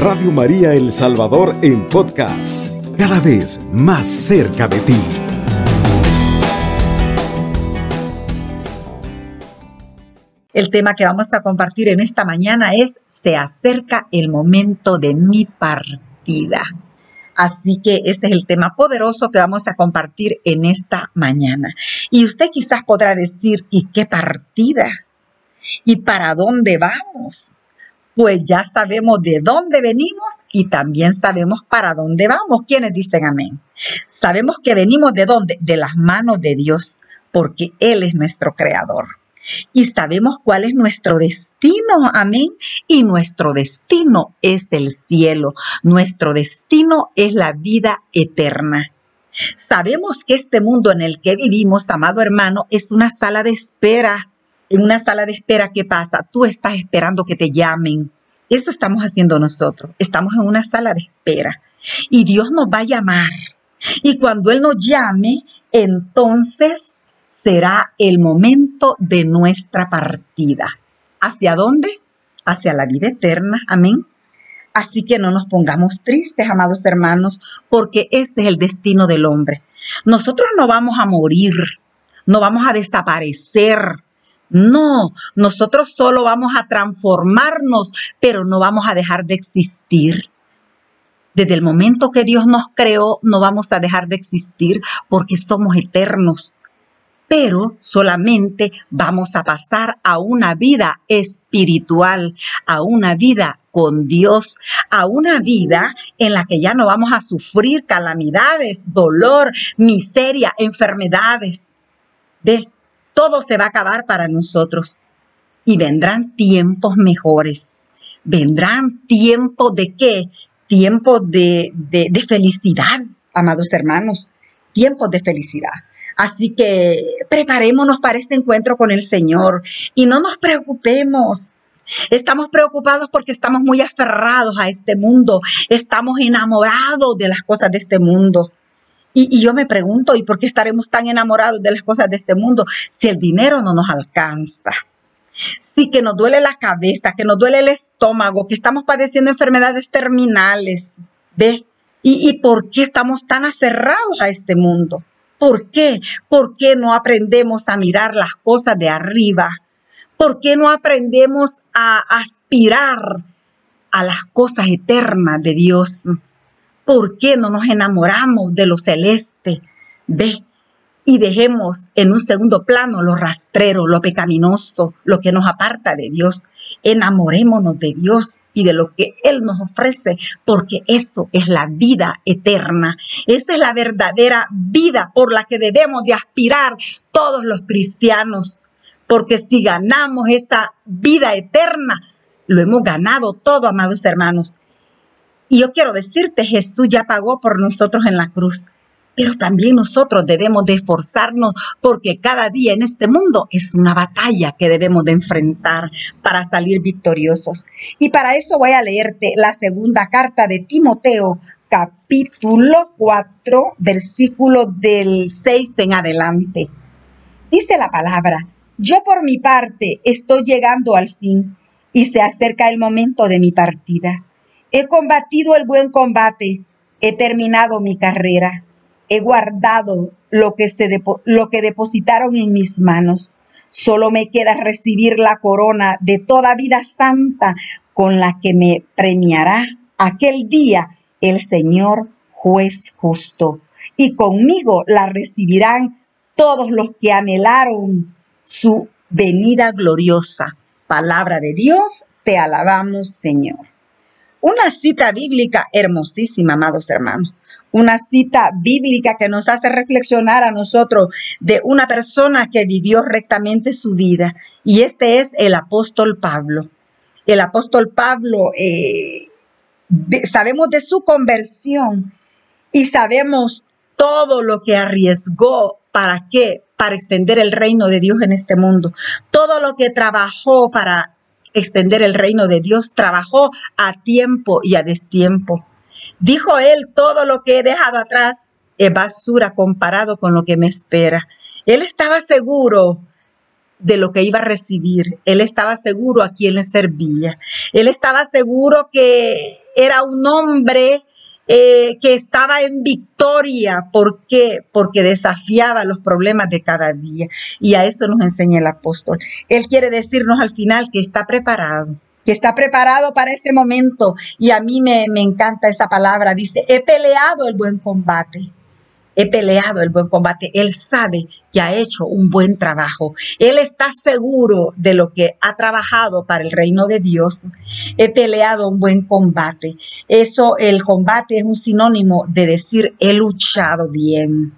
Radio María El Salvador en podcast, cada vez más cerca de ti. El tema que vamos a compartir en esta mañana es Se acerca el momento de mi partida. Así que ese es el tema poderoso que vamos a compartir en esta mañana. Y usted quizás podrá decir, ¿y qué partida? ¿Y para dónde vamos? Pues ya sabemos de dónde venimos y también sabemos para dónde vamos. ¿Quiénes dicen amén? Sabemos que venimos de dónde? De las manos de Dios, porque Él es nuestro creador y sabemos cuál es nuestro destino, amén. Y nuestro destino es el cielo, nuestro destino es la vida eterna. Sabemos que este mundo en el que vivimos, amado hermano, es una sala de espera. En una sala de espera, ¿qué pasa? Tú estás esperando que te llamen. Eso estamos haciendo nosotros. Estamos en una sala de espera. Y Dios nos va a llamar. Y cuando Él nos llame, entonces será el momento de nuestra partida. ¿Hacia dónde? Hacia la vida eterna. Amén. Así que no nos pongamos tristes, amados hermanos, porque ese es el destino del hombre. Nosotros no vamos a morir, no vamos a desaparecer. No, nosotros solo vamos a transformarnos, pero no vamos a dejar de existir. Desde el momento que Dios nos creó, no vamos a dejar de existir porque somos eternos pero solamente vamos a pasar a una vida espiritual, a una vida con Dios, a una vida en la que ya no vamos a sufrir calamidades, dolor, miseria, enfermedades. De todo se va a acabar para nosotros y vendrán tiempos mejores. Vendrán tiempos de qué? Tiempos de, de, felicidad, amados hermanos, tiempos de felicidad. Así que preparémonos para este encuentro con el Señor y no nos preocupemos. Estamos preocupados porque estamos muy aferrados a este mundo, estamos enamorados de las cosas de este mundo. Y, yo me pregunto, ¿y por qué estaremos tan enamorados de las cosas de este mundo si el dinero no nos alcanza? Si que nos duele la cabeza, que nos duele el estómago, que estamos padeciendo enfermedades terminales. ¿Ve? ¿Y, y por qué estamos tan aferrados a este mundo? ¿Por qué? ¿Por qué no aprendemos a mirar las cosas de arriba? ¿Por qué no aprendemos a aspirar a las cosas eternas de Dios? ¿Por qué no nos enamoramos de lo celeste? Ve, y dejemos en un segundo plano lo rastrero, lo pecaminoso, lo que nos aparta de Dios. Enamorémonos de Dios y de lo que Él nos ofrece, porque eso es la vida eterna. Esa es la verdadera vida por la que debemos de aspirar todos los cristianos, porque si ganamos esa vida eterna, lo hemos ganado todo, amados hermanos. Y yo quiero decirte, Jesús ya pagó por nosotros en la cruz. Pero también nosotros debemos de esforzarnos porque cada día en este mundo es una batalla que debemos de enfrentar para salir victoriosos. Y para eso voy a leerte la segunda carta de Timoteo, capítulo 4, versículo del 6 en adelante. Dice la palabra, yo por mi parte estoy llegando al fin y se acerca el momento de mi partida. He combatido el buen combate, he terminado mi carrera he guardado lo que, se lo que depositaron en mis manos. Solo me queda recibir la corona de toda vida santa con la que me premiará aquel día el Señor juez justo. Y conmigo la recibirán todos los que anhelaron su venida gloriosa. Palabra de Dios, te alabamos Señor. Una cita bíblica hermosísima, amados hermanos. Una cita bíblica que nos hace reflexionar a nosotros de una persona que vivió rectamente su vida. Y este es el apóstol Pablo. El apóstol Pablo, eh, sabemos de su conversión y sabemos todo lo que arriesgó para qué, para extender el reino de Dios en este mundo. Todo lo que trabajó para extender el reino de Dios, trabajó a tiempo y a destiempo. Dijo él, todo lo que he dejado atrás es basura comparado con lo que me espera. Él estaba seguro de lo que iba a recibir. Él estaba seguro a quién le servía. Él estaba seguro que era un hombre eh, que estaba en victoria. ¿Por qué? Porque desafiaba los problemas de cada día. Y a eso nos enseña el apóstol. Él quiere decirnos al final que está preparado que está preparado para ese momento. Y a mí me, me encanta esa palabra. Dice, he peleado el buen combate he peleado el buen combate. Él sabe que ha hecho un buen trabajo. Él está seguro de lo que ha trabajado para el reino de Dios. He peleado un buen combate. Eso, el combate es un sinónimo de decir he luchado bien.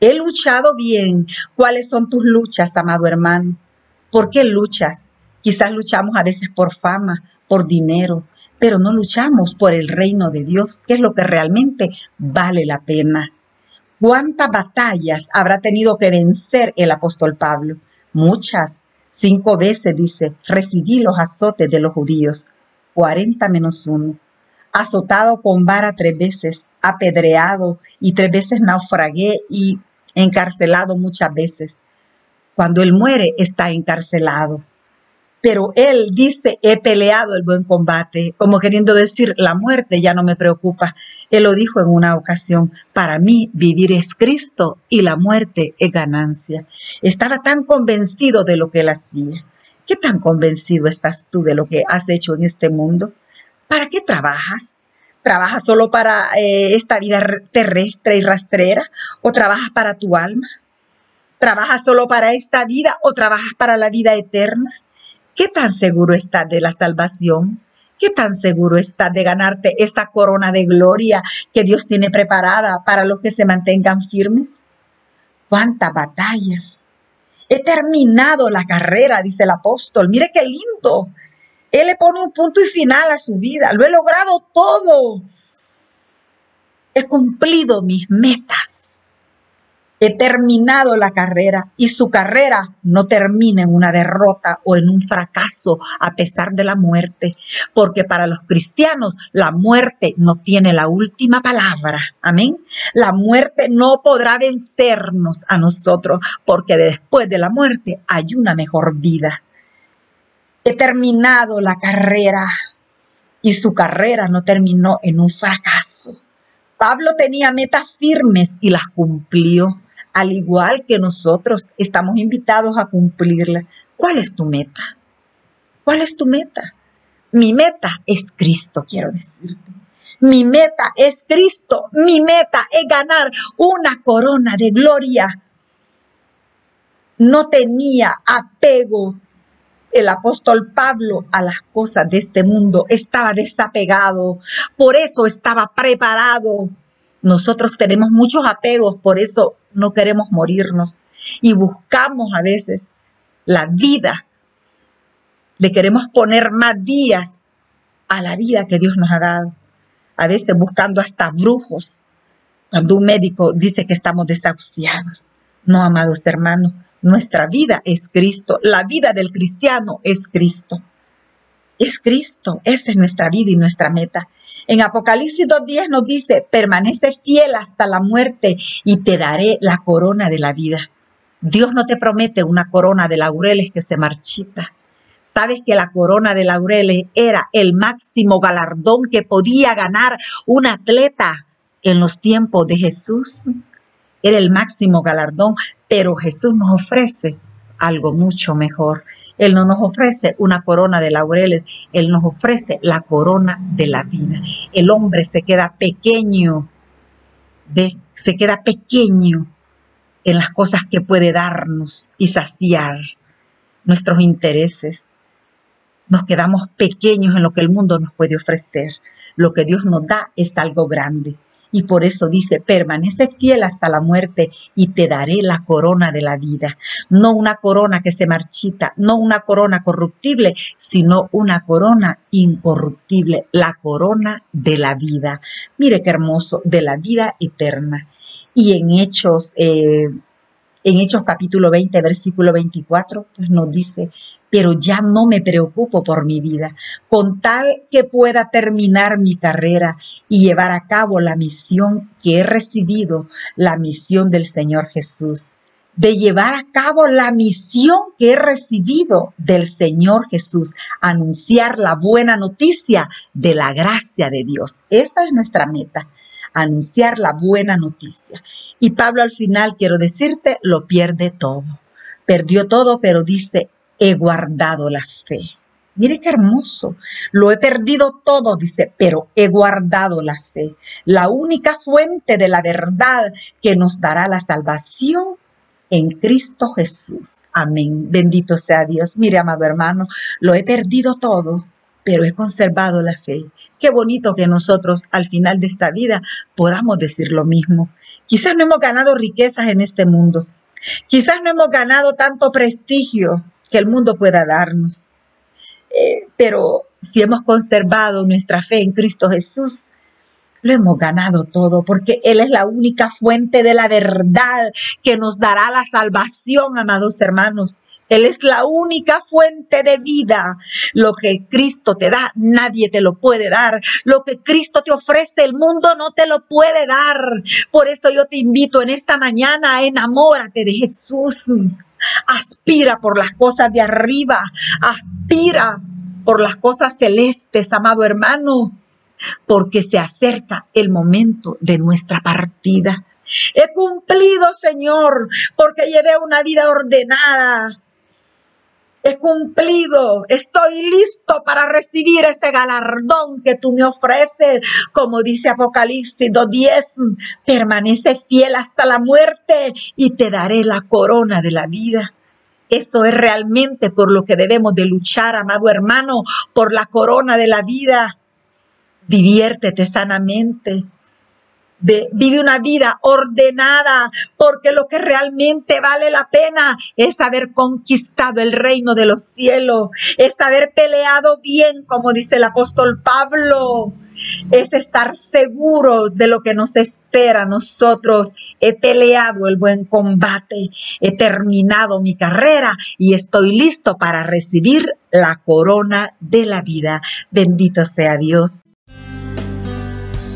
He luchado bien. ¿Cuáles son tus luchas, amado hermano? ¿Por qué luchas? Quizás luchamos a veces por fama, por dinero, pero no luchamos por el reino de Dios, que es lo que realmente vale la pena. ¿Cuántas batallas habrá tenido que vencer el apóstol Pablo? Muchas. Cinco veces dice, recibí los azotes de los judíos. Cuarenta menos uno. Azotado con vara tres veces, apedreado y tres veces naufragué y encarcelado muchas veces. Cuando él muere está encarcelado pero él dice, he peleado el buen combate, como queriendo decir, la muerte ya no me preocupa. Él lo dijo en una ocasión, para mí vivir es Cristo y la muerte es ganancia. Estaba tan convencido de lo que él hacía. ¿Qué tan convencido estás tú de lo que has hecho en este mundo? ¿Para qué trabajas? ¿Trabajas solo para eh, esta vida terrestre y rastrera? ¿O trabajas para tu alma? ¿Trabajas solo para esta vida o trabajas para la vida eterna? ¿Qué tan seguro estás de la salvación? ¿Qué tan seguro estás de ganarte esa corona de gloria que Dios tiene preparada para los que se mantengan firmes? ¿Cuántas batallas? He terminado la carrera, dice el apóstol. Mire qué lindo. Él le pone un punto y final a su vida. Lo he logrado todo. He cumplido mis metas he terminado la carrera y su carrera no termina en una derrota o en un fracaso a pesar de la muerte, porque para los cristianos la muerte no tiene la última palabra. Amén. La muerte no podrá vencernos a nosotros, porque después de la muerte hay una mejor vida. He terminado la carrera y su carrera no terminó en un fracaso. Pablo tenía metas firmes y las cumplió al igual que nosotros estamos invitados a cumplirla. ¿Cuál es tu meta? ¿Cuál es tu meta? Mi meta es Cristo, quiero decirte. Mi meta es Cristo. Mi meta es ganar una corona de gloria. No tenía apego el apóstol Pablo a las cosas de este mundo. Estaba desapegado. Por eso estaba preparado nosotros tenemos muchos apegos, por eso no queremos morirnos y buscamos a veces la vida. Le queremos poner más días a la vida que Dios nos ha dado. A veces buscando hasta brujos. Cuando un médico dice que estamos desahuciados. No, amados hermanos, nuestra vida es Cristo. La vida del cristiano es Cristo es Cristo. Esa es nuestra vida y nuestra meta. En Apocalipsis 2.10 nos dice, permanece fiel hasta la muerte y te daré la corona de la vida. Dios no te promete una corona de laureles que se marchita. Sabes que la corona de laureles era el máximo galardón que podía ganar un atleta en los tiempos de Jesús. Era el máximo galardón, pero Jesús nos ofrece algo mucho mejor. Él no nos ofrece una corona de laureles, Él nos ofrece la corona de la vida. El hombre se queda pequeño, se queda pequeño en las cosas que puede darnos y saciar nuestros intereses. Nos quedamos pequeños en lo que el mundo nos puede ofrecer. Lo que Dios nos da es algo grande y por eso dice, permanece fiel hasta la muerte y te daré la corona de la vida. No una corona que se marchita, no una corona corruptible, sino una corona incorruptible, la corona de la vida. Mire qué hermoso, de la vida eterna. Y en Hechos eh, en Hechos capítulo 20, versículo 24, pues nos dice, pero ya no me preocupo por mi vida, con tal que pueda terminar mi carrera y llevar a cabo la misión que he recibido, la misión del Señor Jesús. de llevar a cabo la misión que he recibido del Señor Jesús, anunciar la buena noticia de la gracia de Dios. Esa es nuestra meta, anunciar la buena noticia. Y Pablo al final, quiero decirte, lo pierde todo. Perdió todo, pero dice, he guardado la fe. Mire qué hermoso. Lo he perdido todo, dice, pero he guardado la fe. La única fuente de la verdad que nos dará la salvación en Cristo Jesús. Amén. Bendito sea Dios. Mire, amado hermano, lo he perdido todo, pero he conservado la fe. Qué bonito que nosotros al final de esta vida podamos decir lo mismo. Quizás no hemos ganado riquezas en este mundo. Quizás no hemos ganado tanto prestigio que el mundo pueda darnos. Eh, pero si hemos conservado nuestra fe en Cristo Jesús, lo hemos ganado todo porque Él es la única fuente de la verdad que nos dará la salvación, amados hermanos. Él es la única fuente de vida. Lo que Cristo te da, nadie te lo puede dar. Lo que Cristo te ofrece, el mundo no te lo puede dar. Por eso yo te invito en esta mañana, enamórate de Jesús. Aspira por las cosas de arriba. Aspira por las cosas celestes, amado hermano porque se acerca el momento de nuestra partida. He cumplido, Señor, porque llevé una vida ordenada. He cumplido, estoy listo para recibir ese galardón que tú me ofreces. Como dice Apocalipsis 2.10, permanece fiel hasta la muerte y te daré la corona de la vida. Eso es realmente por lo que debemos de luchar, amado hermano, por la corona de la vida diviértete sanamente. Vive una vida ordenada, porque lo que realmente vale la pena es haber conquistado el reino de los cielos, es haber peleado bien, como dice el apóstol Pablo, es estar seguros de lo que nos espera a nosotros. He peleado el buen combate, he terminado mi carrera y estoy listo para recibir la corona de la vida. Bendito sea Dios.